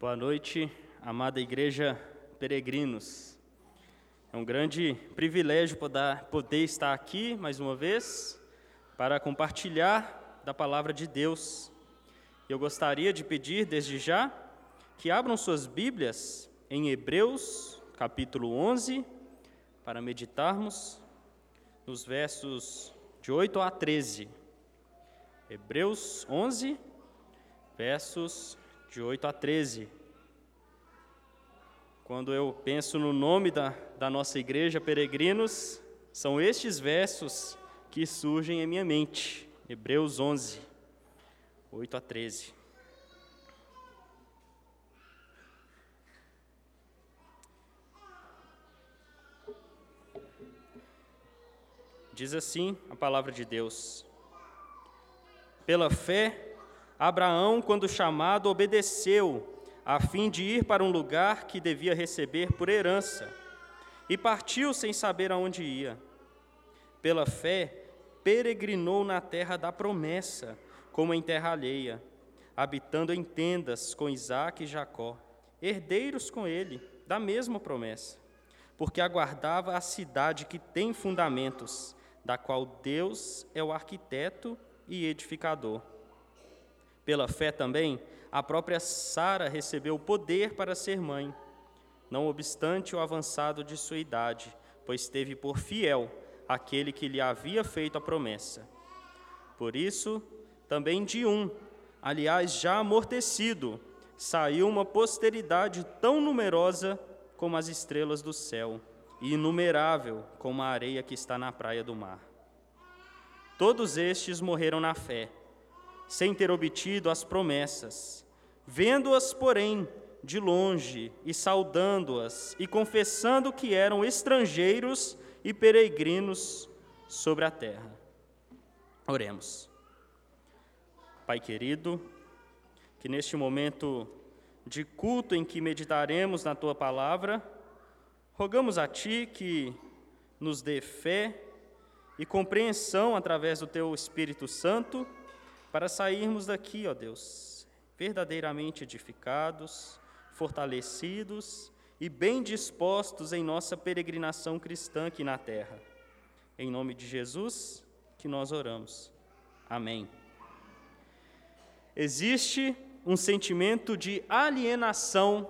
Boa noite, amada igreja peregrinos. É um grande privilégio poder, estar aqui mais uma vez para compartilhar da palavra de Deus. Eu gostaria de pedir desde já que abram suas Bíblias em Hebreus, capítulo 11, para meditarmos nos versos de 8 a 13. Hebreus 11, versos de 8 a 13. Quando eu penso no nome da, da nossa igreja, Peregrinos, são estes versos que surgem em minha mente. Hebreus 11, 8 a 13. Diz assim a palavra de Deus: Pela fé, Abraão, quando chamado, obedeceu, a fim de ir para um lugar que devia receber por herança, e partiu sem saber aonde ia. Pela fé, peregrinou na terra da promessa, como em terra alheia, habitando em tendas com Isaque e Jacó, herdeiros com ele da mesma promessa, porque aguardava a cidade que tem fundamentos, da qual Deus é o arquiteto e edificador. Pela fé também, a própria Sara recebeu o poder para ser mãe, não obstante o avançado de sua idade, pois teve por fiel aquele que lhe havia feito a promessa. Por isso, também de um, aliás já amortecido, saiu uma posteridade tão numerosa como as estrelas do céu e inumerável como a areia que está na praia do mar. Todos estes morreram na fé sem ter obtido as promessas, vendo-as, porém, de longe e saudando-as e confessando que eram estrangeiros e peregrinos sobre a terra. Oremos. Pai querido, que neste momento de culto em que meditaremos na tua palavra, rogamos a ti que nos dê fé e compreensão através do teu Espírito Santo para sairmos daqui, ó Deus, verdadeiramente edificados, fortalecidos e bem dispostos em nossa peregrinação cristã aqui na terra. Em nome de Jesus que nós oramos. Amém. Existe um sentimento de alienação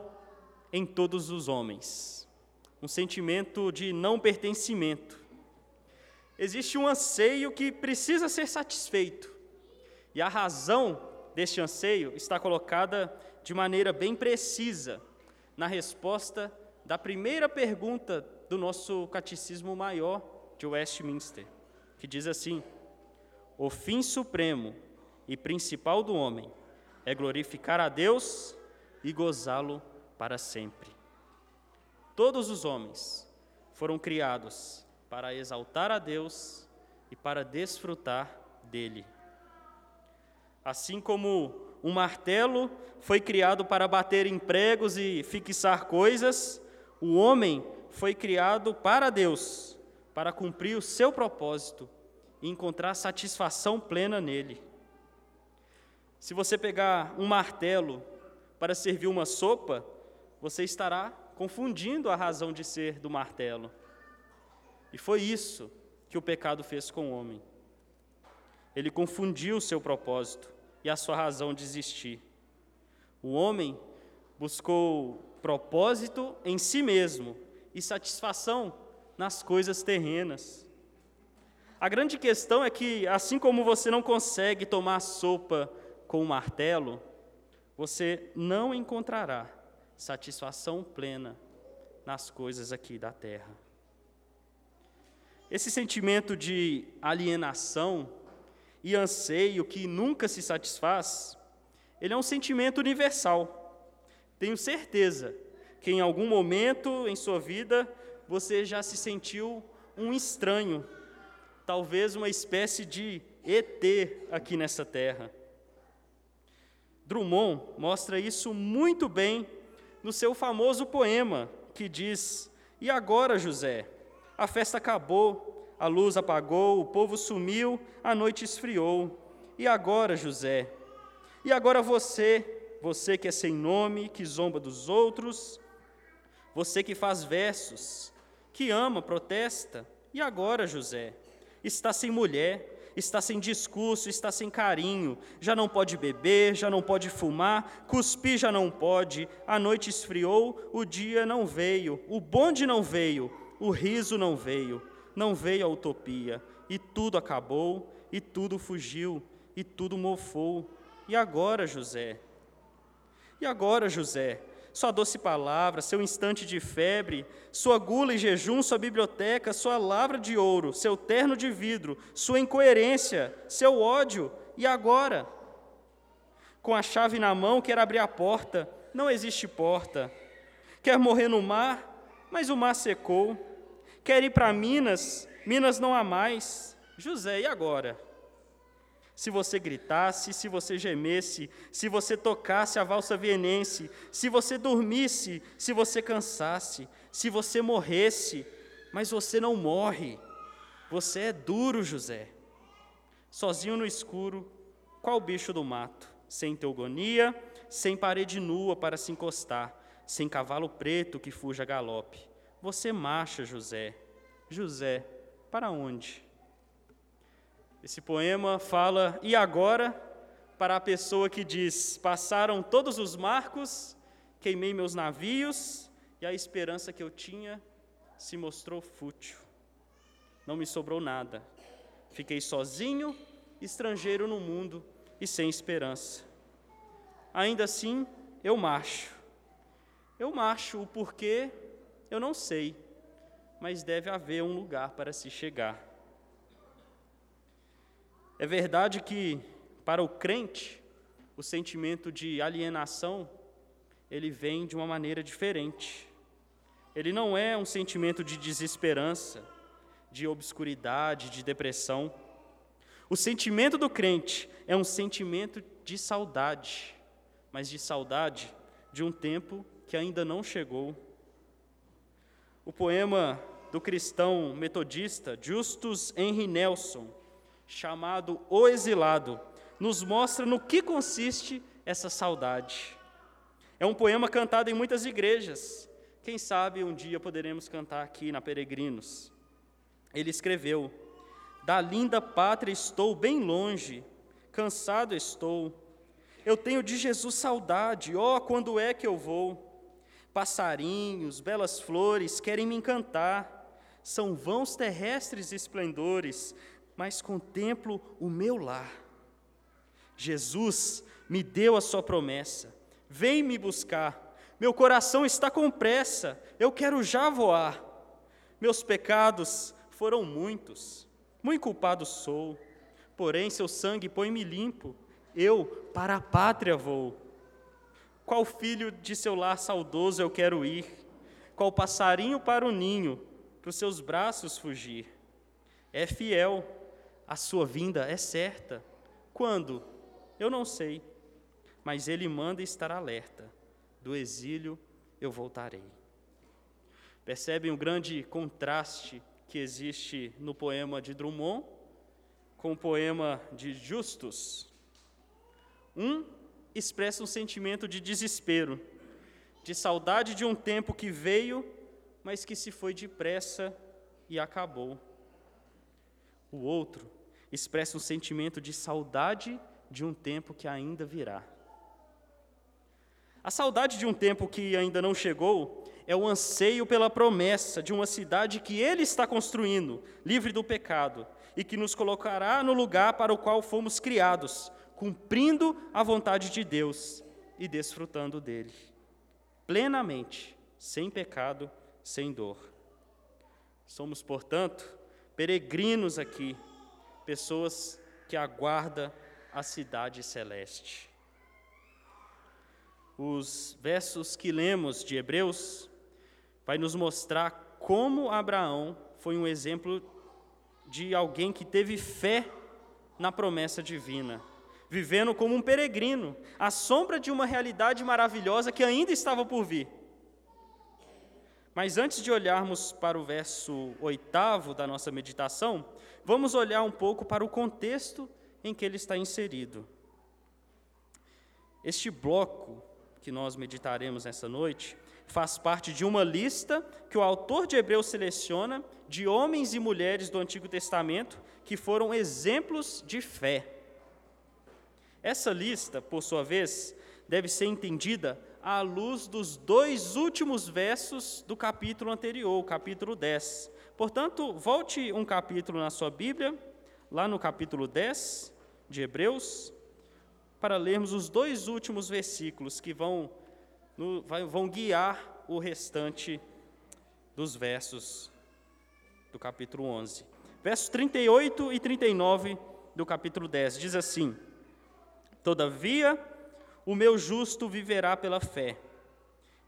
em todos os homens, um sentimento de não pertencimento. Existe um anseio que precisa ser satisfeito. E a razão deste anseio está colocada de maneira bem precisa na resposta da primeira pergunta do nosso catecismo maior de Westminster, que diz assim: O fim supremo e principal do homem é glorificar a Deus e gozá-lo para sempre. Todos os homens foram criados para exaltar a Deus e para desfrutar dele. Assim como um martelo foi criado para bater em pregos e fixar coisas, o homem foi criado para Deus, para cumprir o seu propósito e encontrar satisfação plena nele. Se você pegar um martelo para servir uma sopa, você estará confundindo a razão de ser do martelo. E foi isso que o pecado fez com o homem. Ele confundiu o seu propósito e a sua razão de existir. O homem buscou propósito em si mesmo e satisfação nas coisas terrenas. A grande questão é que, assim como você não consegue tomar sopa com um martelo, você não encontrará satisfação plena nas coisas aqui da terra. Esse sentimento de alienação e anseio que nunca se satisfaz, ele é um sentimento universal. Tenho certeza que em algum momento em sua vida você já se sentiu um estranho, talvez uma espécie de ET aqui nessa terra. Drummond mostra isso muito bem no seu famoso poema, que diz: E agora, José? A festa acabou, a luz apagou, o povo sumiu, a noite esfriou. E agora, José? E agora você, você que é sem nome, que zomba dos outros, você que faz versos, que ama, protesta, e agora, José? Está sem mulher, está sem discurso, está sem carinho, já não pode beber, já não pode fumar, cuspir já não pode, a noite esfriou, o dia não veio, o bonde não veio, o riso não veio, não veio a utopia, e tudo acabou, e tudo fugiu, e tudo mofou. E agora, José? E agora, José? Sua doce palavra, seu instante de febre, sua gula e jejum, sua biblioteca, sua lavra de ouro, seu terno de vidro, sua incoerência, seu ódio, e agora? Com a chave na mão, quer abrir a porta, não existe porta. Quer morrer no mar, mas o mar secou. Quer ir para Minas, Minas não há mais. José, e agora? se você gritasse, se você gemesse, se você tocasse a valsa vienense, se você dormisse, se você cansasse, se você morresse, mas você não morre. Você é duro, José. Sozinho no escuro, qual bicho do mato? Sem teogonia, sem parede nua para se encostar, sem cavalo preto que fuja galope. Você marcha, José. José, para onde? Esse poema fala, e agora, para a pessoa que diz: Passaram todos os marcos, queimei meus navios, e a esperança que eu tinha se mostrou fútil. Não me sobrou nada. Fiquei sozinho, estrangeiro no mundo e sem esperança. Ainda assim, eu marcho. Eu marcho, o porquê eu não sei, mas deve haver um lugar para se chegar. É verdade que para o crente o sentimento de alienação ele vem de uma maneira diferente. Ele não é um sentimento de desesperança, de obscuridade, de depressão. O sentimento do crente é um sentimento de saudade, mas de saudade de um tempo que ainda não chegou. O poema do cristão metodista Justus Henry Nelson chamado O Exilado, nos mostra no que consiste essa saudade. É um poema cantado em muitas igrejas. Quem sabe um dia poderemos cantar aqui na Peregrinos. Ele escreveu: Da linda pátria estou bem longe, cansado estou. Eu tenho de Jesus saudade, ó, oh, quando é que eu vou? Passarinhos, belas flores querem me encantar. São vãos terrestres esplendores, mas contemplo o meu lar. Jesus me deu a sua promessa. Vem me buscar. Meu coração está com pressa. Eu quero já voar. Meus pecados foram muitos. Muito culpado sou. Porém, seu sangue põe-me limpo. Eu para a pátria vou. Qual filho de seu lar saudoso eu quero ir? Qual passarinho para o ninho, para os seus braços fugir? É fiel a sua vinda é certa. Quando? Eu não sei, mas ele manda estar alerta. Do exílio eu voltarei. Percebem o grande contraste que existe no poema de Drummond com o poema de Justus? Um expressa um sentimento de desespero, de saudade de um tempo que veio, mas que se foi depressa e acabou. O outro expressa um sentimento de saudade de um tempo que ainda virá. A saudade de um tempo que ainda não chegou é o anseio pela promessa de uma cidade que Ele está construindo, livre do pecado, e que nos colocará no lugar para o qual fomos criados, cumprindo a vontade de Deus e desfrutando dele, plenamente, sem pecado, sem dor. Somos, portanto, peregrinos aqui pessoas que aguardam a cidade celeste. Os versos que lemos de Hebreus vai nos mostrar como Abraão foi um exemplo de alguém que teve fé na promessa divina, vivendo como um peregrino, à sombra de uma realidade maravilhosa que ainda estava por vir. Mas antes de olharmos para o verso oitavo da nossa meditação, vamos olhar um pouco para o contexto em que ele está inserido. Este bloco que nós meditaremos nessa noite faz parte de uma lista que o autor de Hebreus seleciona de homens e mulheres do Antigo Testamento que foram exemplos de fé. Essa lista, por sua vez, deve ser entendida à luz dos dois últimos versos do capítulo anterior, o capítulo 10. Portanto, volte um capítulo na sua Bíblia, lá no capítulo 10 de Hebreus, para lermos os dois últimos versículos que vão, no, vão guiar o restante dos versos do capítulo 11. Versos 38 e 39 do capítulo 10 diz assim: Todavia, o meu justo viverá pela fé,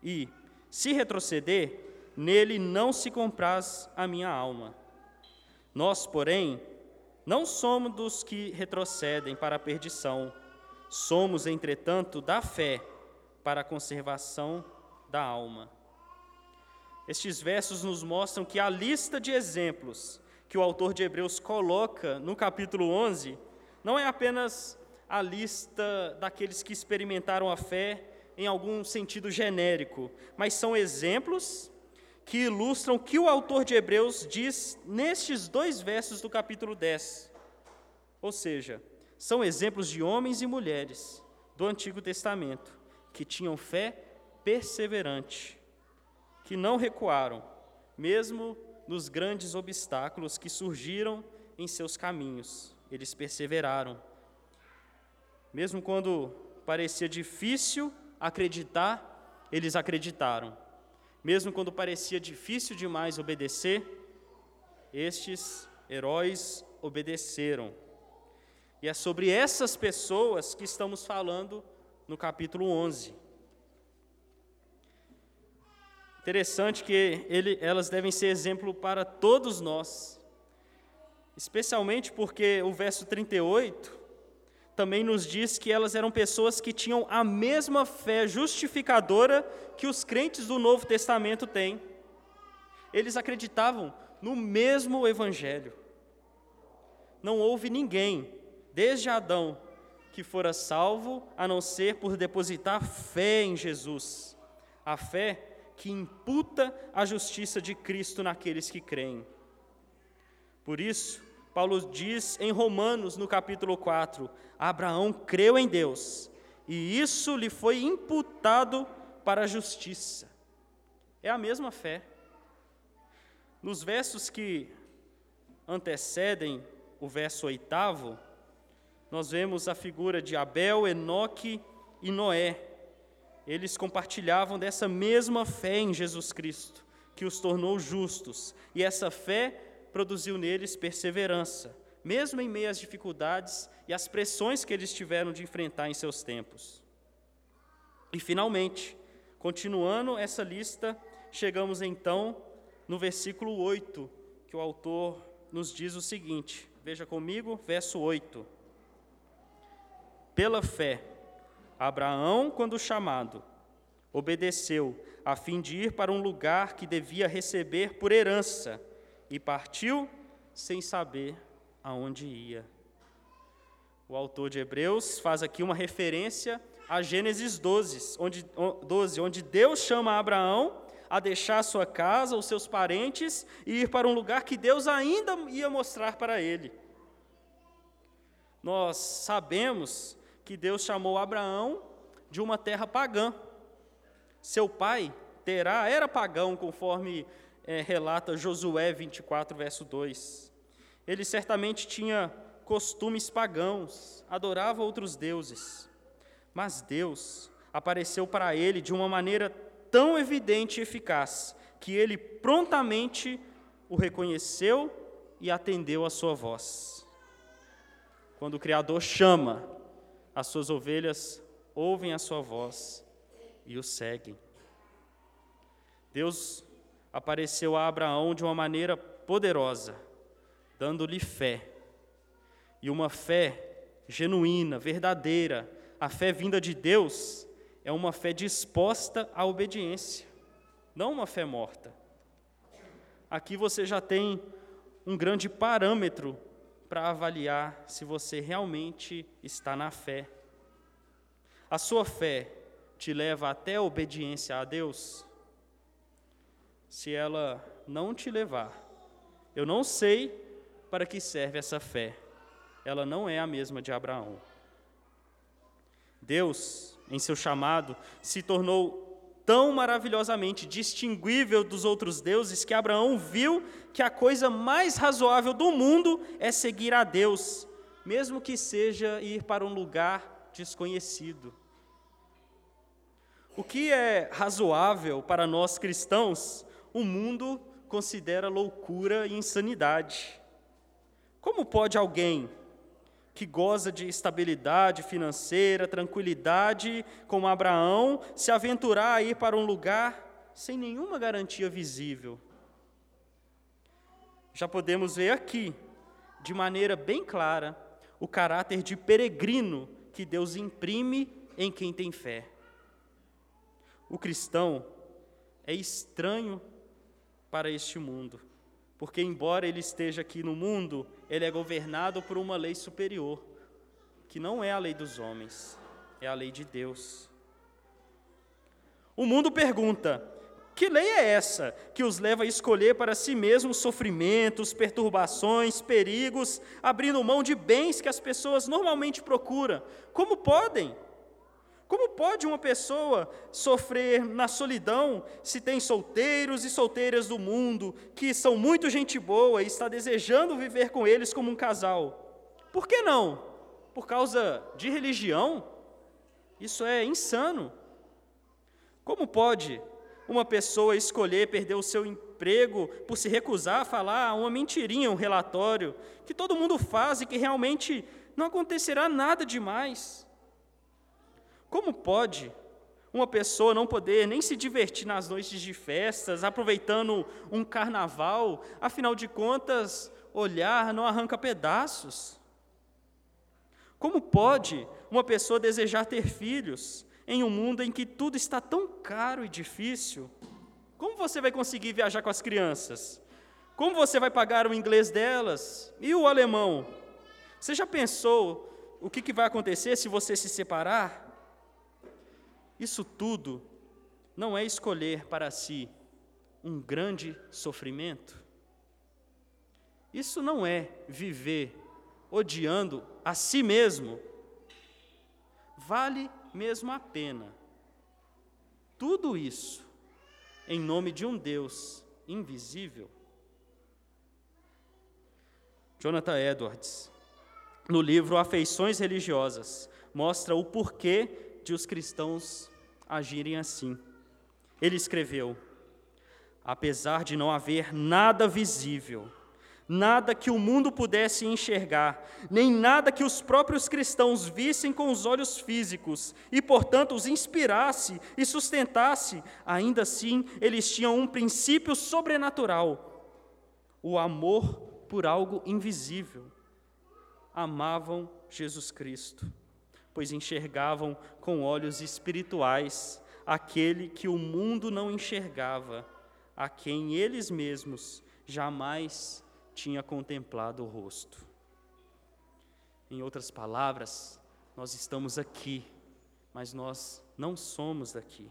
e, se retroceder, nele não se compraz a minha alma. Nós, porém, não somos dos que retrocedem para a perdição, somos, entretanto, da fé para a conservação da alma. Estes versos nos mostram que a lista de exemplos que o autor de Hebreus coloca no capítulo 11 não é apenas a lista daqueles que experimentaram a fé em algum sentido genérico, mas são exemplos que ilustram o que o autor de Hebreus diz nestes dois versos do capítulo 10. Ou seja, são exemplos de homens e mulheres do Antigo Testamento que tinham fé perseverante, que não recuaram, mesmo nos grandes obstáculos que surgiram em seus caminhos. Eles perseveraram mesmo quando parecia difícil acreditar, eles acreditaram. Mesmo quando parecia difícil demais obedecer, estes heróis obedeceram. E é sobre essas pessoas que estamos falando no capítulo 11. Interessante que ele, elas devem ser exemplo para todos nós, especialmente porque o verso 38 também nos diz que elas eram pessoas que tinham a mesma fé justificadora que os crentes do Novo Testamento têm. Eles acreditavam no mesmo Evangelho. Não houve ninguém, desde Adão, que fora salvo a não ser por depositar fé em Jesus. A fé que imputa a justiça de Cristo naqueles que creem. Por isso, Paulo diz em Romanos, no capítulo 4: Abraão creu em Deus, e isso lhe foi imputado para a justiça. É a mesma fé. Nos versos que antecedem o verso oitavo, nós vemos a figura de Abel, Enoque e Noé. Eles compartilhavam dessa mesma fé em Jesus Cristo, que os tornou justos, e essa fé produziu neles perseverança, mesmo em meio às dificuldades e às pressões que eles tiveram de enfrentar em seus tempos. E, finalmente, continuando essa lista, chegamos então no versículo 8, que o autor nos diz o seguinte: veja comigo, verso 8. Pela fé, Abraão, quando chamado, obedeceu, a fim de ir para um lugar que devia receber por herança e partiu sem saber aonde ia. O autor de Hebreus faz aqui uma referência a Gênesis 12, onde, 12, onde Deus chama Abraão a deixar sua casa, os seus parentes e ir para um lugar que Deus ainda ia mostrar para ele. Nós sabemos que Deus chamou Abraão de uma terra pagã. Seu pai, Terá, era pagão, conforme é, relata Josué 24, verso 2. Ele certamente tinha costumes pagãos, adorava outros deuses. Mas Deus apareceu para ele de uma maneira tão evidente e eficaz que ele prontamente o reconheceu e atendeu a sua voz. Quando o Criador chama, as suas ovelhas ouvem a sua voz e o seguem. Deus apareceu a Abraão de uma maneira poderosa, dando-lhe fé. E uma fé genuína, verdadeira, a fé vinda de Deus, é uma fé disposta à obediência, não uma fé morta. Aqui você já tem um grande parâmetro para avaliar se você realmente está na fé. A sua fé te leva até a obediência a Deus? Se ela não te levar, eu não sei para que serve essa fé. Ela não é a mesma de Abraão. Deus, em seu chamado, se tornou tão maravilhosamente distinguível dos outros deuses que Abraão viu que a coisa mais razoável do mundo é seguir a Deus, mesmo que seja ir para um lugar desconhecido. O que é razoável para nós cristãos, o mundo considera loucura e insanidade. Como pode alguém que goza de estabilidade financeira, tranquilidade, como Abraão, se aventurar a ir para um lugar sem nenhuma garantia visível? Já podemos ver aqui, de maneira bem clara, o caráter de peregrino que Deus imprime em quem tem fé. O cristão é estranho para este mundo, porque, embora ele esteja aqui no mundo, ele é governado por uma lei superior, que não é a lei dos homens, é a lei de Deus. O mundo pergunta: que lei é essa que os leva a escolher para si mesmos sofrimentos, perturbações, perigos, abrindo mão de bens que as pessoas normalmente procuram? Como podem? Como pode uma pessoa sofrer na solidão se tem solteiros e solteiras do mundo que são muito gente boa e está desejando viver com eles como um casal? Por que não? Por causa de religião? Isso é insano. Como pode uma pessoa escolher perder o seu emprego por se recusar a falar uma mentirinha, um relatório, que todo mundo faz e que realmente não acontecerá nada demais? Como pode uma pessoa não poder nem se divertir nas noites de festas, aproveitando um carnaval, afinal de contas, olhar não arranca pedaços? Como pode uma pessoa desejar ter filhos em um mundo em que tudo está tão caro e difícil? Como você vai conseguir viajar com as crianças? Como você vai pagar o inglês delas? E o alemão? Você já pensou o que vai acontecer se você se separar? Isso tudo não é escolher para si um grande sofrimento? Isso não é viver odiando a si mesmo? Vale mesmo a pena tudo isso em nome de um Deus invisível? Jonathan Edwards, no livro Afeições Religiosas, mostra o porquê de os cristãos agirem assim. Ele escreveu: apesar de não haver nada visível, nada que o mundo pudesse enxergar, nem nada que os próprios cristãos vissem com os olhos físicos e, portanto, os inspirasse e sustentasse, ainda assim eles tinham um princípio sobrenatural: o amor por algo invisível. Amavam Jesus Cristo pois enxergavam com olhos espirituais aquele que o mundo não enxergava, a quem eles mesmos jamais tinha contemplado o rosto. Em outras palavras, nós estamos aqui, mas nós não somos daqui.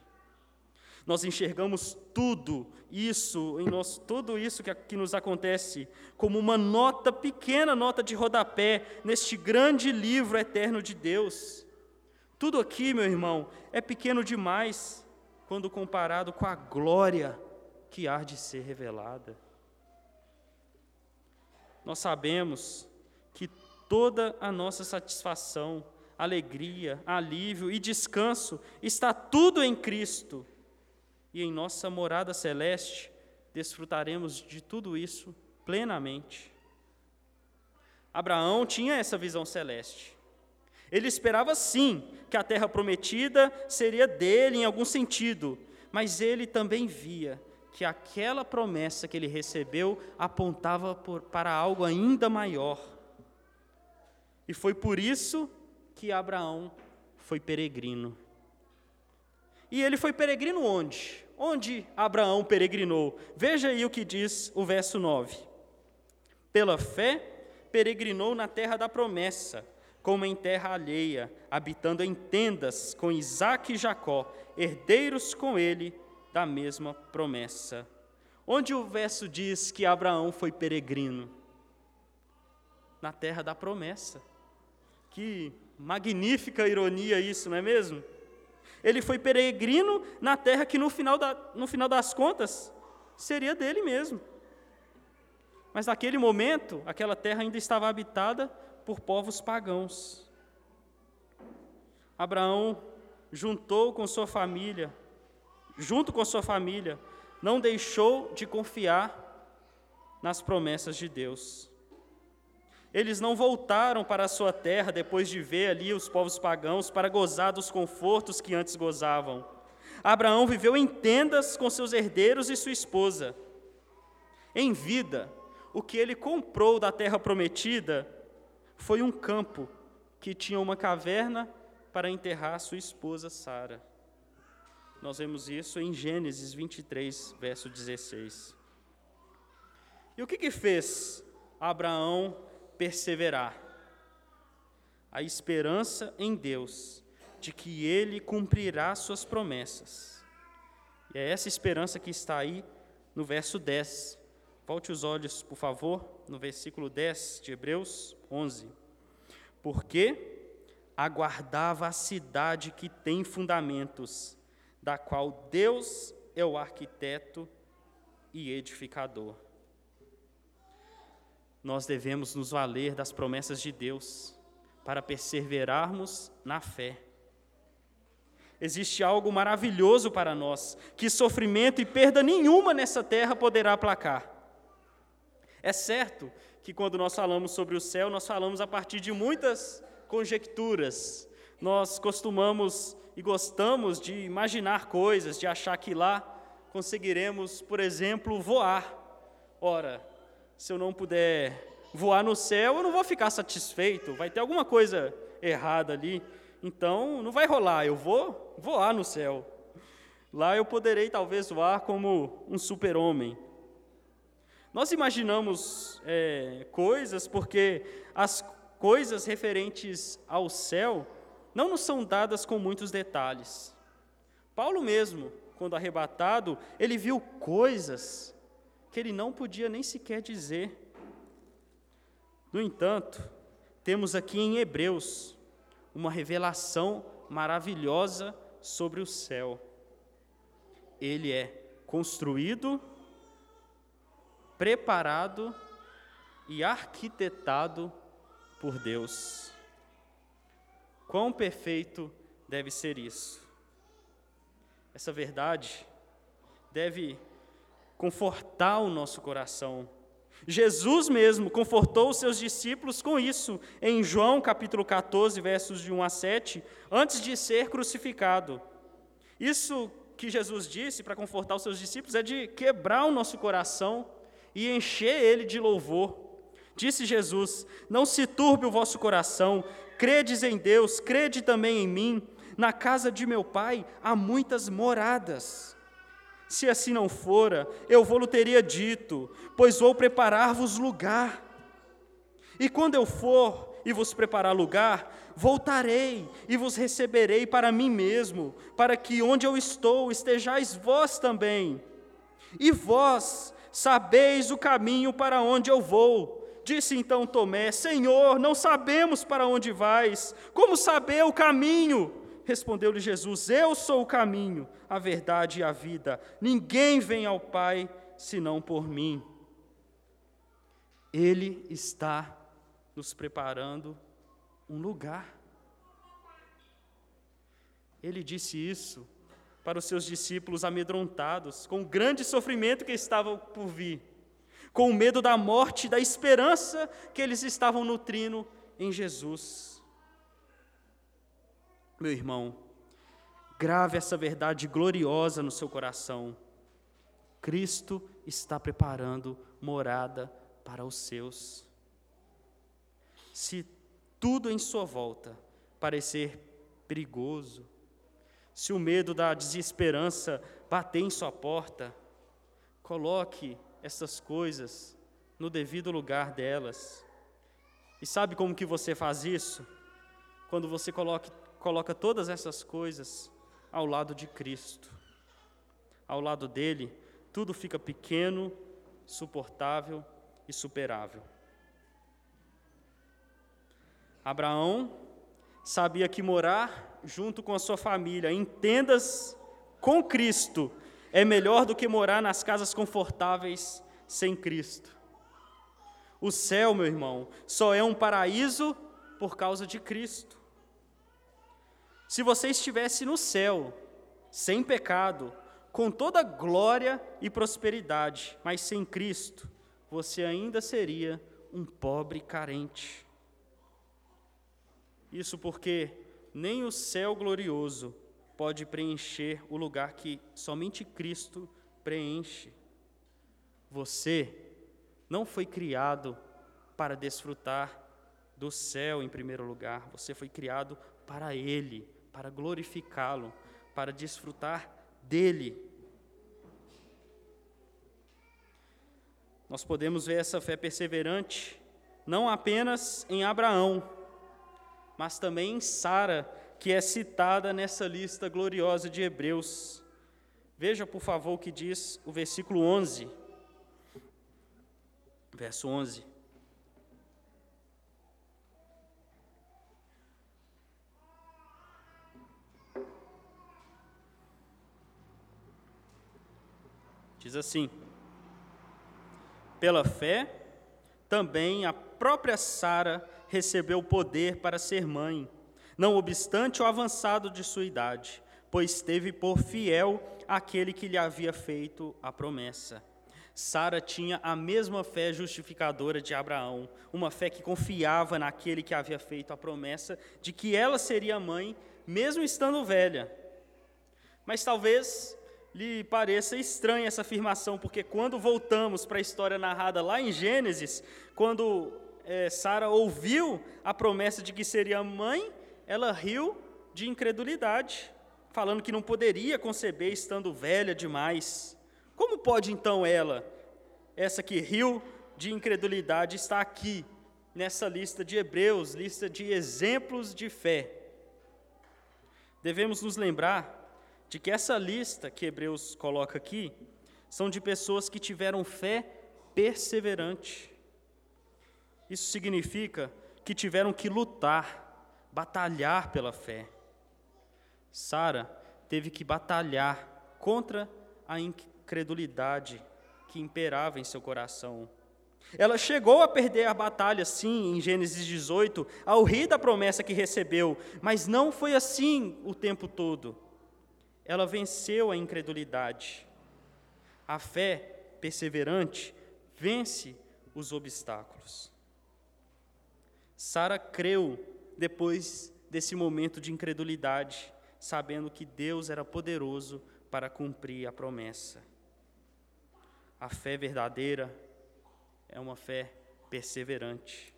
Nós enxergamos tudo isso, em nós, tudo isso que, que nos acontece, como uma nota, pequena nota de rodapé, neste grande livro eterno de Deus. Tudo aqui, meu irmão, é pequeno demais quando comparado com a glória que há de ser revelada. Nós sabemos que toda a nossa satisfação, alegria, alívio e descanso está tudo em Cristo e em nossa morada celeste desfrutaremos de tudo isso plenamente. Abraão tinha essa visão celeste. Ele esperava sim que a terra prometida seria dele em algum sentido, mas ele também via que aquela promessa que ele recebeu apontava por, para algo ainda maior. E foi por isso que Abraão foi peregrino. E ele foi peregrino onde? Onde Abraão peregrinou? Veja aí o que diz o verso 9. Pela fé, peregrinou na terra da promessa, como em terra alheia, habitando em tendas com Isaque e Jacó, herdeiros com ele da mesma promessa. Onde o verso diz que Abraão foi peregrino? Na terra da promessa. Que magnífica ironia isso, não é mesmo? Ele foi peregrino na terra que no final, da, no final das contas seria dele mesmo. Mas naquele momento, aquela terra ainda estava habitada por povos pagãos. Abraão juntou com sua família, junto com sua família, não deixou de confiar nas promessas de Deus. Eles não voltaram para a sua terra depois de ver ali os povos pagãos para gozar dos confortos que antes gozavam. Abraão viveu em tendas com seus herdeiros e sua esposa. Em vida, o que ele comprou da terra prometida foi um campo que tinha uma caverna para enterrar sua esposa Sara. Nós vemos isso em Gênesis 23, verso 16. E o que, que fez Abraão perseverar? A esperança em Deus de que ele cumprirá suas promessas. E é essa esperança que está aí no verso 10. Volte os olhos, por favor, no versículo 10 de Hebreus 11. Porque aguardava a cidade que tem fundamentos, da qual Deus é o arquiteto e edificador. Nós devemos nos valer das promessas de Deus para perseverarmos na fé. Existe algo maravilhoso para nós, que sofrimento e perda nenhuma nessa terra poderá aplacar. É certo que quando nós falamos sobre o céu, nós falamos a partir de muitas conjecturas. Nós costumamos e gostamos de imaginar coisas, de achar que lá conseguiremos, por exemplo, voar. Ora, se eu não puder voar no céu, eu não vou ficar satisfeito, vai ter alguma coisa errada ali. Então, não vai rolar, eu vou voar no céu. Lá eu poderei talvez voar como um super-homem. Nós imaginamos é, coisas porque as coisas referentes ao céu não nos são dadas com muitos detalhes. Paulo mesmo, quando arrebatado, ele viu coisas que ele não podia nem sequer dizer. No entanto, temos aqui em Hebreus uma revelação maravilhosa sobre o céu. Ele é construído, preparado e arquitetado por Deus. Quão perfeito deve ser isso? Essa verdade deve confortar o nosso coração. Jesus mesmo confortou os seus discípulos com isso, em João capítulo 14, versos de 1 a 7, antes de ser crucificado. Isso que Jesus disse para confortar os seus discípulos é de quebrar o nosso coração e encher ele de louvor. Disse Jesus: Não se turbe o vosso coração, credes em Deus, crede também em mim. Na casa de meu pai há muitas moradas. Se assim não fora, eu vou-lo teria dito, pois vou preparar-vos lugar. E quando eu for e vos preparar lugar, voltarei e vos receberei para mim mesmo, para que onde eu estou estejais vós também. E vós sabeis o caminho para onde eu vou. Disse então Tomé: Senhor, não sabemos para onde vais, como saber o caminho? Respondeu-lhe Jesus: Eu sou o caminho, a verdade e a vida. Ninguém vem ao Pai senão por mim. Ele está nos preparando um lugar. Ele disse isso para os seus discípulos amedrontados, com o grande sofrimento que estava por vir com o medo da morte, da esperança que eles estavam nutrindo em Jesus. Meu irmão, grave essa verdade gloriosa no seu coração. Cristo está preparando morada para os seus. Se tudo em sua volta parecer perigoso, se o medo da desesperança bater em sua porta, coloque essas coisas no devido lugar delas. E sabe como que você faz isso? quando você coloca, coloca todas essas coisas ao lado de Cristo. Ao lado dele, tudo fica pequeno, suportável e superável. Abraão sabia que morar junto com a sua família, em tendas com Cristo, é melhor do que morar nas casas confortáveis sem Cristo. O céu, meu irmão, só é um paraíso por causa de Cristo. Se você estivesse no céu, sem pecado, com toda glória e prosperidade, mas sem Cristo, você ainda seria um pobre carente. Isso porque nem o céu glorioso pode preencher o lugar que somente Cristo preenche. Você não foi criado para desfrutar do céu em primeiro lugar, você foi criado para Ele, para glorificá-lo, para desfrutar dele. Nós podemos ver essa fé perseverante não apenas em Abraão, mas também em Sara, que é citada nessa lista gloriosa de Hebreus. Veja, por favor, o que diz o versículo 11. Verso 11. Diz assim: Pela fé, também a própria Sara recebeu poder para ser mãe, não obstante o avançado de sua idade, pois teve por fiel aquele que lhe havia feito a promessa. Sara tinha a mesma fé justificadora de Abraão, uma fé que confiava naquele que havia feito a promessa de que ela seria mãe, mesmo estando velha. Mas talvez lhe pareça estranha essa afirmação, porque quando voltamos para a história narrada lá em Gênesis, quando é, Sara ouviu a promessa de que seria mãe, ela riu de incredulidade, falando que não poderia conceber estando velha demais. Como pode então ela, essa que riu de incredulidade, estar aqui nessa lista de Hebreus, lista de exemplos de fé? Devemos nos lembrar de que essa lista que Hebreus coloca aqui são de pessoas que tiveram fé perseverante. Isso significa que tiveram que lutar, batalhar pela fé. Sara teve que batalhar contra a incredulidade que imperava em seu coração. Ela chegou a perder a batalha, sim, em Gênesis 18, ao rir da promessa que recebeu, mas não foi assim o tempo todo. Ela venceu a incredulidade. A fé perseverante vence os obstáculos. Sara creu depois desse momento de incredulidade, sabendo que Deus era poderoso para cumprir a promessa. A fé verdadeira é uma fé perseverante.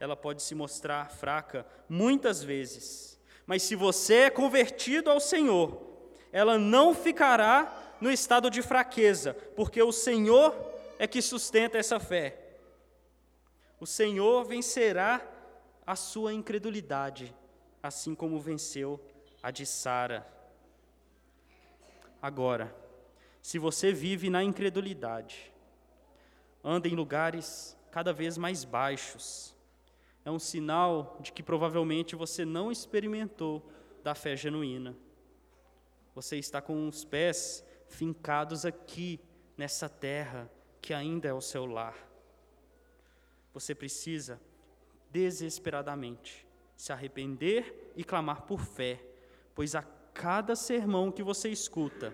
Ela pode se mostrar fraca muitas vezes, mas se você é convertido ao Senhor, ela não ficará no estado de fraqueza, porque o Senhor é que sustenta essa fé. O Senhor vencerá a sua incredulidade, assim como venceu a de Sara. Agora, se você vive na incredulidade, anda em lugares cada vez mais baixos, é um sinal de que provavelmente você não experimentou da fé genuína. Você está com os pés fincados aqui, nessa terra que ainda é o seu lar. Você precisa desesperadamente se arrepender e clamar por fé, pois a cada sermão que você escuta,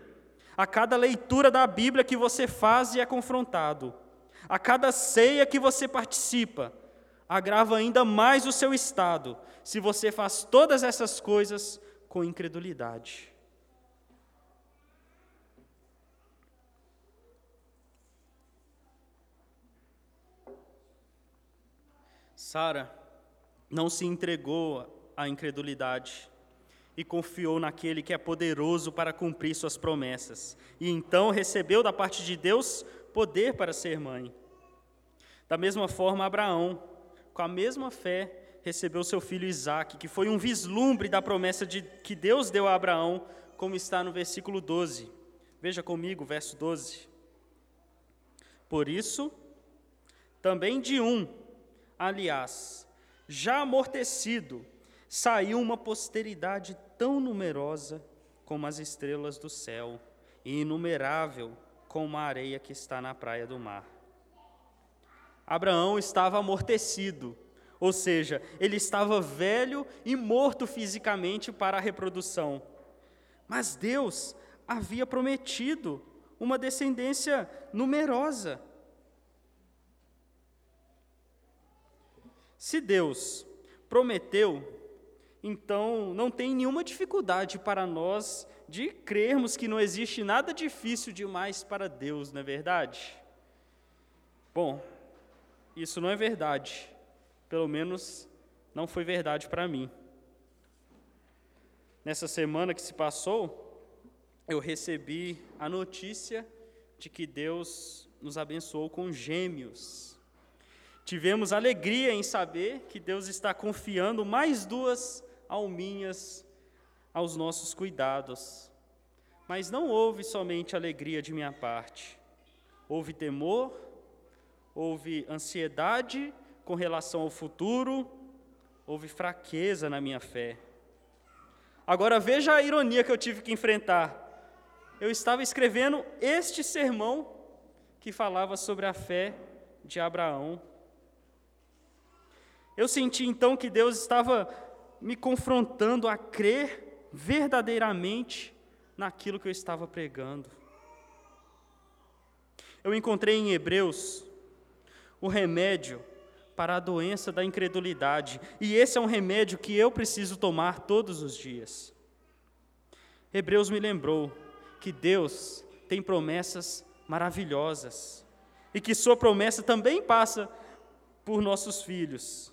a cada leitura da Bíblia que você faz e é confrontado, a cada ceia que você participa, agrava ainda mais o seu estado se você faz todas essas coisas com incredulidade. Sara não se entregou à incredulidade e confiou naquele que é poderoso para cumprir suas promessas, e então recebeu da parte de Deus poder para ser mãe. Da mesma forma, Abraão com a mesma fé, recebeu seu filho Isaque, que foi um vislumbre da promessa de, que Deus deu a Abraão, como está no versículo 12. Veja comigo, verso 12. Por isso, também de um, aliás, já amortecido, saiu uma posteridade tão numerosa como as estrelas do céu, e inumerável como a areia que está na praia do mar. Abraão estava amortecido, ou seja, ele estava velho e morto fisicamente para a reprodução. Mas Deus havia prometido uma descendência numerosa. Se Deus prometeu, então não tem nenhuma dificuldade para nós de crermos que não existe nada difícil demais para Deus, não é verdade? Bom, isso não é verdade. Pelo menos não foi verdade para mim. Nessa semana que se passou, eu recebi a notícia de que Deus nos abençoou com gêmeos. Tivemos alegria em saber que Deus está confiando mais duas alminhas aos nossos cuidados. Mas não houve somente alegria de minha parte, houve temor, houve ansiedade com relação ao futuro, houve fraqueza na minha fé. Agora veja a ironia que eu tive que enfrentar. Eu estava escrevendo este sermão que falava sobre a fé de Abraão. Eu senti então que Deus estava me confrontando a crer verdadeiramente naquilo que eu estava pregando. Eu encontrei em Hebreus o remédio para a doença da incredulidade, e esse é um remédio que eu preciso tomar todos os dias. Hebreus me lembrou que Deus tem promessas maravilhosas e que Sua promessa também passa por nossos filhos.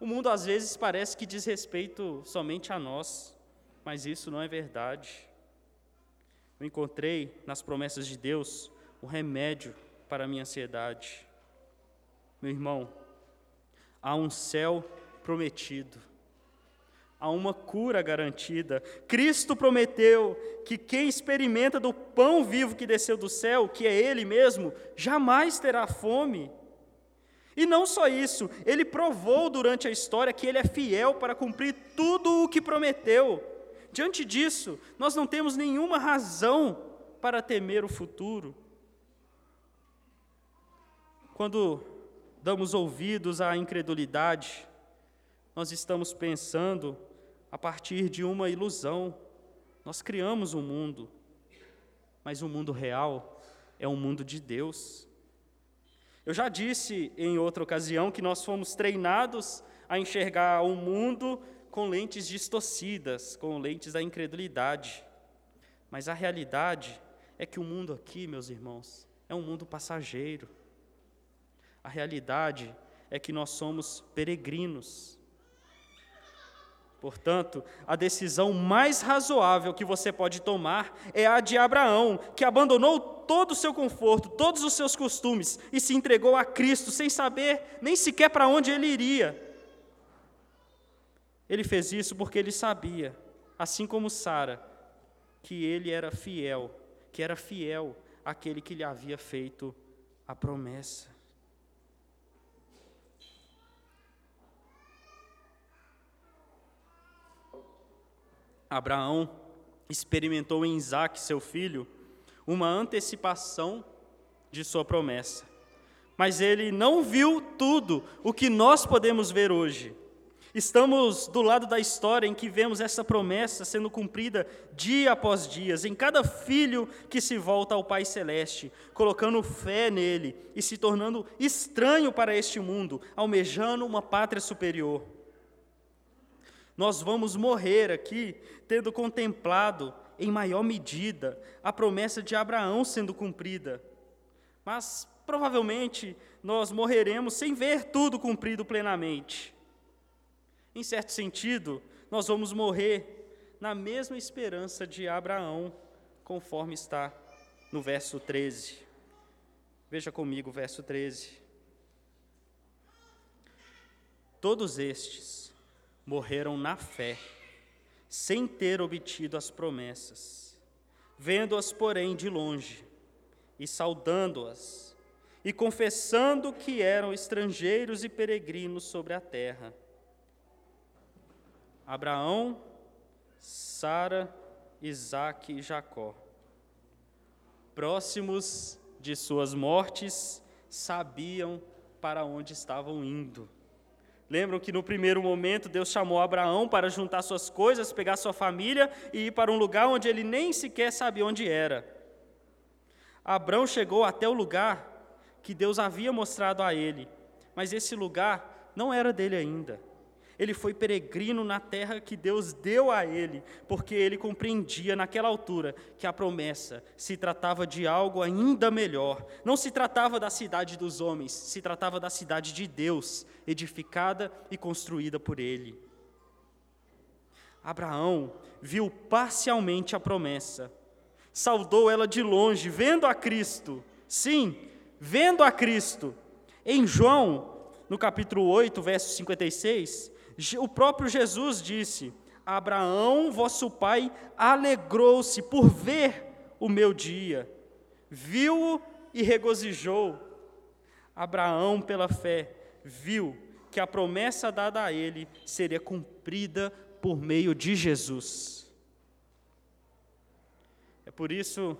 O mundo às vezes parece que diz respeito somente a nós, mas isso não é verdade. Eu encontrei nas promessas de Deus o remédio para a minha ansiedade. Meu irmão, há um céu prometido, há uma cura garantida. Cristo prometeu que quem experimenta do pão vivo que desceu do céu, que é Ele mesmo, jamais terá fome. E não só isso, ele provou durante a história que ele é fiel para cumprir tudo o que prometeu. Diante disso, nós não temos nenhuma razão para temer o futuro. Quando damos ouvidos à incredulidade, nós estamos pensando a partir de uma ilusão. Nós criamos um mundo, mas o mundo real é um mundo de Deus. Eu já disse em outra ocasião que nós fomos treinados a enxergar o mundo com lentes distorcidas, com lentes da incredulidade. Mas a realidade é que o mundo aqui, meus irmãos, é um mundo passageiro. A realidade é que nós somos peregrinos. Portanto, a decisão mais razoável que você pode tomar é a de Abraão, que abandonou todo o seu conforto, todos os seus costumes e se entregou a Cristo sem saber nem sequer para onde ele iria. Ele fez isso porque ele sabia, assim como Sara, que ele era fiel, que era fiel àquele que lhe havia feito a promessa. Abraão experimentou em Isaac, seu filho, uma antecipação de sua promessa. Mas ele não viu tudo o que nós podemos ver hoje. Estamos do lado da história em que vemos essa promessa sendo cumprida dia após dia, em cada filho que se volta ao Pai Celeste, colocando fé nele e se tornando estranho para este mundo, almejando uma pátria superior. Nós vamos morrer aqui tendo contemplado, em maior medida, a promessa de Abraão sendo cumprida. Mas provavelmente nós morreremos sem ver tudo cumprido plenamente. Em certo sentido, nós vamos morrer na mesma esperança de Abraão, conforme está no verso 13. Veja comigo o verso 13. Todos estes morreram na fé, sem ter obtido as promessas, vendo-as, porém, de longe e saudando-as, e confessando que eram estrangeiros e peregrinos sobre a terra. Abraão, Sara, Isaque e Jacó, próximos de suas mortes, sabiam para onde estavam indo. Lembram que no primeiro momento Deus chamou Abraão para juntar suas coisas, pegar sua família e ir para um lugar onde ele nem sequer sabia onde era. Abraão chegou até o lugar que Deus havia mostrado a ele, mas esse lugar não era dele ainda. Ele foi peregrino na terra que Deus deu a ele, porque ele compreendia naquela altura que a promessa se tratava de algo ainda melhor. Não se tratava da cidade dos homens, se tratava da cidade de Deus, edificada e construída por ele. Abraão viu parcialmente a promessa, saudou ela de longe, vendo a Cristo. Sim, vendo a Cristo. Em João, no capítulo 8, verso 56, o próprio Jesus disse: Abraão, vosso pai, alegrou-se por ver o meu dia, viu-o e regozijou. Abraão, pela fé, viu que a promessa dada a ele seria cumprida por meio de Jesus. É por isso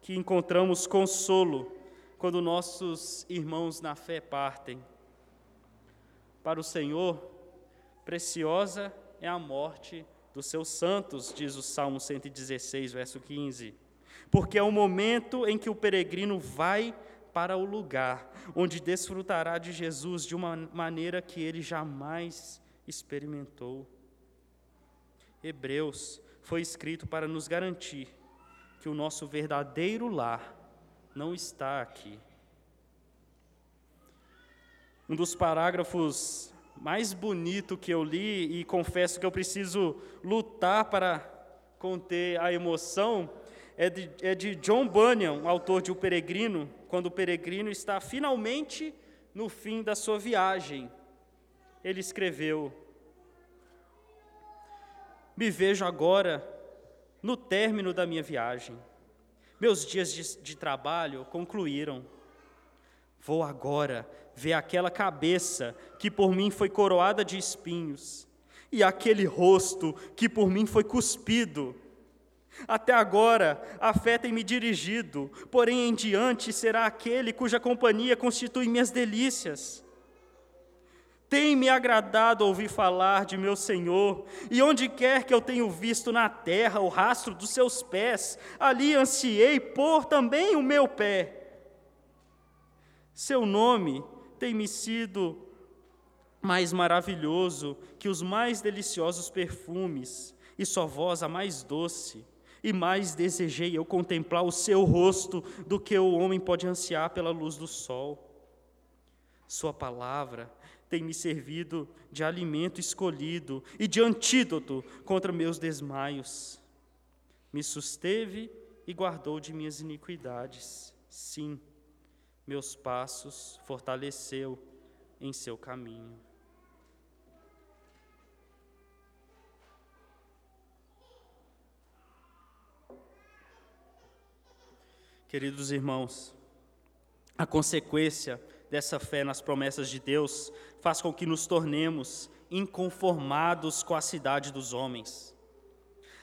que encontramos consolo quando nossos irmãos na fé partem. Para o Senhor, Preciosa é a morte dos seus santos, diz o Salmo 116, verso 15. Porque é o momento em que o peregrino vai para o lugar onde desfrutará de Jesus de uma maneira que ele jamais experimentou. Hebreus foi escrito para nos garantir que o nosso verdadeiro lar não está aqui. Um dos parágrafos mais bonito que eu li, e confesso que eu preciso lutar para conter a emoção, é de, é de John Bunyan, autor de O Peregrino, quando o peregrino está finalmente no fim da sua viagem. Ele escreveu: Me vejo agora no término da minha viagem. Meus dias de, de trabalho concluíram. Vou agora ver aquela cabeça que por mim foi coroada de espinhos, e aquele rosto que por mim foi cuspido. Até agora a fé tem me dirigido, porém em diante será aquele cuja companhia constitui minhas delícias. Tem me agradado ouvir falar de meu Senhor, e onde quer que eu tenho visto na terra o rastro dos seus pés, ali ansiei pôr também o meu pé seu nome tem-me sido mais maravilhoso que os mais deliciosos perfumes, e sua voz a mais doce. E mais desejei eu contemplar o seu rosto do que o homem pode ansiar pela luz do sol. Sua palavra tem me servido de alimento escolhido e de antídoto contra meus desmaios. Me susteve e guardou de minhas iniquidades. Sim meus passos fortaleceu em seu caminho. Queridos irmãos, a consequência dessa fé nas promessas de Deus faz com que nos tornemos inconformados com a cidade dos homens.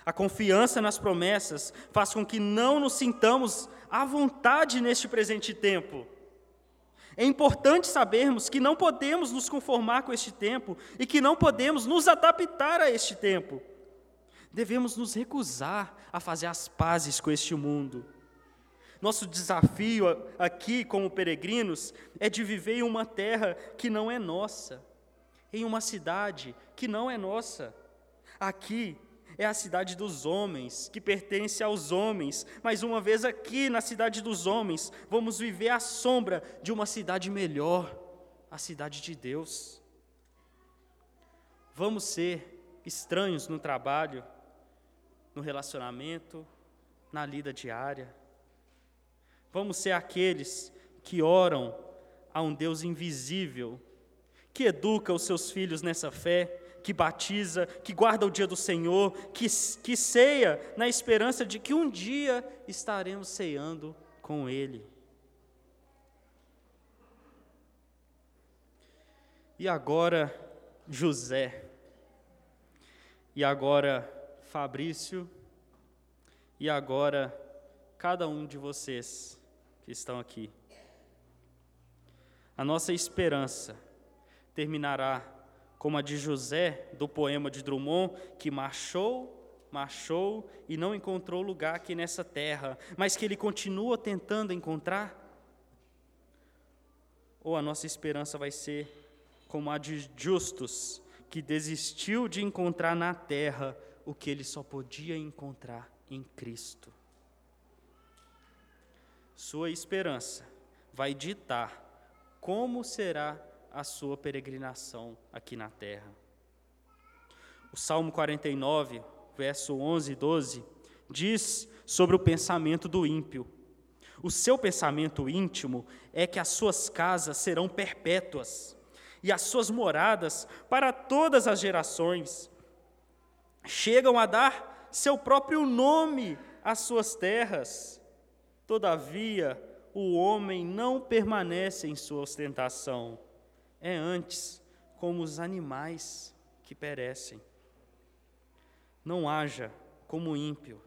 A confiança nas promessas faz com que não nos sintamos à vontade neste presente tempo. É importante sabermos que não podemos nos conformar com este tempo e que não podemos nos adaptar a este tempo. Devemos nos recusar a fazer as pazes com este mundo. Nosso desafio aqui, como peregrinos, é de viver em uma terra que não é nossa, em uma cidade que não é nossa. Aqui é a cidade dos homens, que pertence aos homens, mas uma vez aqui na cidade dos homens, vamos viver à sombra de uma cidade melhor, a cidade de Deus. Vamos ser estranhos no trabalho, no relacionamento, na lida diária. Vamos ser aqueles que oram a um Deus invisível que educa os seus filhos nessa fé, que batiza, que guarda o dia do Senhor, que, que ceia na esperança de que um dia estaremos ceando com Ele. E agora, José. E agora, Fabrício. E agora, cada um de vocês que estão aqui. A nossa esperança terminará como a de José, do poema de Drummond, que marchou, marchou e não encontrou lugar aqui nessa terra, mas que ele continua tentando encontrar? Ou a nossa esperança vai ser como a de Justus, que desistiu de encontrar na terra o que ele só podia encontrar em Cristo? Sua esperança vai ditar como será a sua peregrinação aqui na terra. O Salmo 49, verso 11 e 12, diz sobre o pensamento do ímpio. O seu pensamento íntimo é que as suas casas serão perpétuas e as suas moradas para todas as gerações. Chegam a dar seu próprio nome às suas terras. Todavia, o homem não permanece em sua ostentação é antes como os animais que perecem. Não haja como ímpio,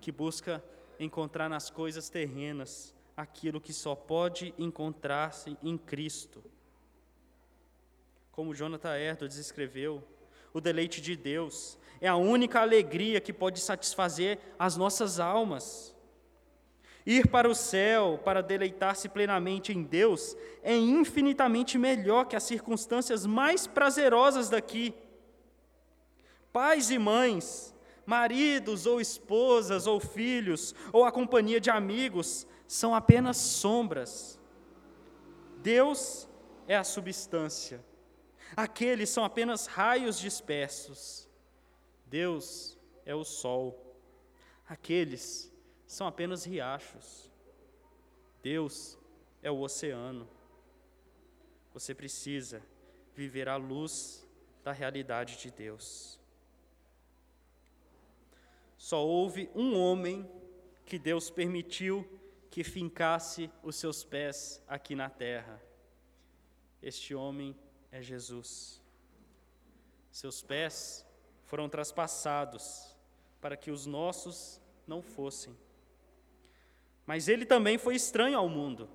que busca encontrar nas coisas terrenas aquilo que só pode encontrar-se em Cristo. Como Jonathan Edwards escreveu, o deleite de Deus é a única alegria que pode satisfazer as nossas almas. Ir para o céu para deleitar-se plenamente em Deus é infinitamente melhor que as circunstâncias mais prazerosas daqui. Pais e mães, maridos ou esposas ou filhos, ou a companhia de amigos, são apenas sombras. Deus é a substância. Aqueles são apenas raios dispersos. Deus é o sol. Aqueles são apenas riachos. Deus é o oceano. Você precisa viver à luz da realidade de Deus. Só houve um homem que Deus permitiu que fincasse os seus pés aqui na terra. Este homem é Jesus. Seus pés foram traspassados para que os nossos não fossem. Mas ele também foi estranho ao mundo.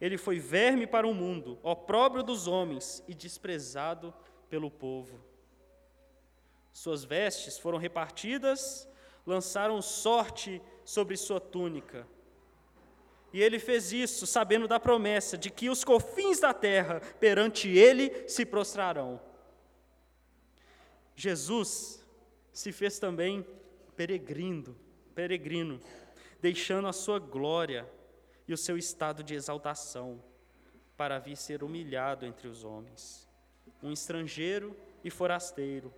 Ele foi verme para o mundo, opróbrio dos homens e desprezado pelo povo. Suas vestes foram repartidas, lançaram sorte sobre sua túnica. E ele fez isso sabendo da promessa de que os cofins da terra perante ele se prostrarão. Jesus se fez também peregrino, peregrino deixando a sua glória e o seu estado de exaltação, para vir ser humilhado entre os homens, um estrangeiro e forasteiro,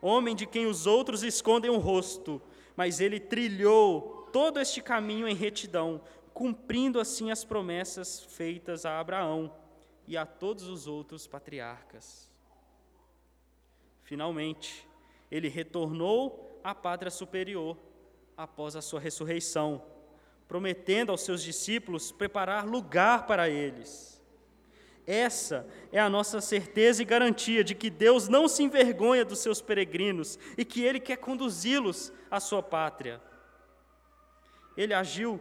homem de quem os outros escondem o rosto, mas ele trilhou todo este caminho em retidão, cumprindo assim as promessas feitas a Abraão e a todos os outros patriarcas. Finalmente, ele retornou à pátria superior após a sua ressurreição, prometendo aos seus discípulos preparar lugar para eles. Essa é a nossa certeza e garantia de que Deus não se envergonha dos seus peregrinos e que Ele quer conduzi-los à sua pátria. Ele agiu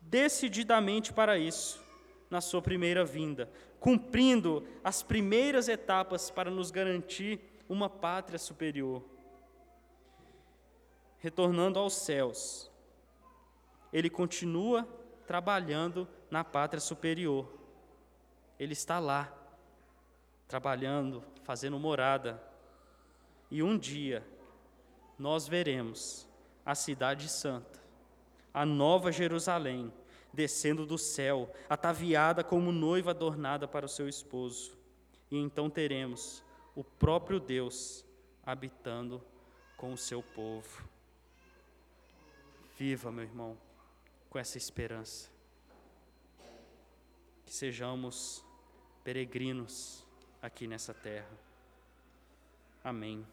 decididamente para isso na sua primeira vinda, cumprindo as primeiras etapas para nos garantir uma pátria superior retornando aos céus, ele continua trabalhando na pátria superior. Ele está lá, trabalhando, fazendo morada. E um dia nós veremos a Cidade Santa, a Nova Jerusalém, descendo do céu, ataviada como noiva adornada para o seu esposo. E então teremos o próprio Deus habitando com o seu povo. Viva, meu irmão, com essa esperança. Que sejamos peregrinos aqui nessa terra. Amém.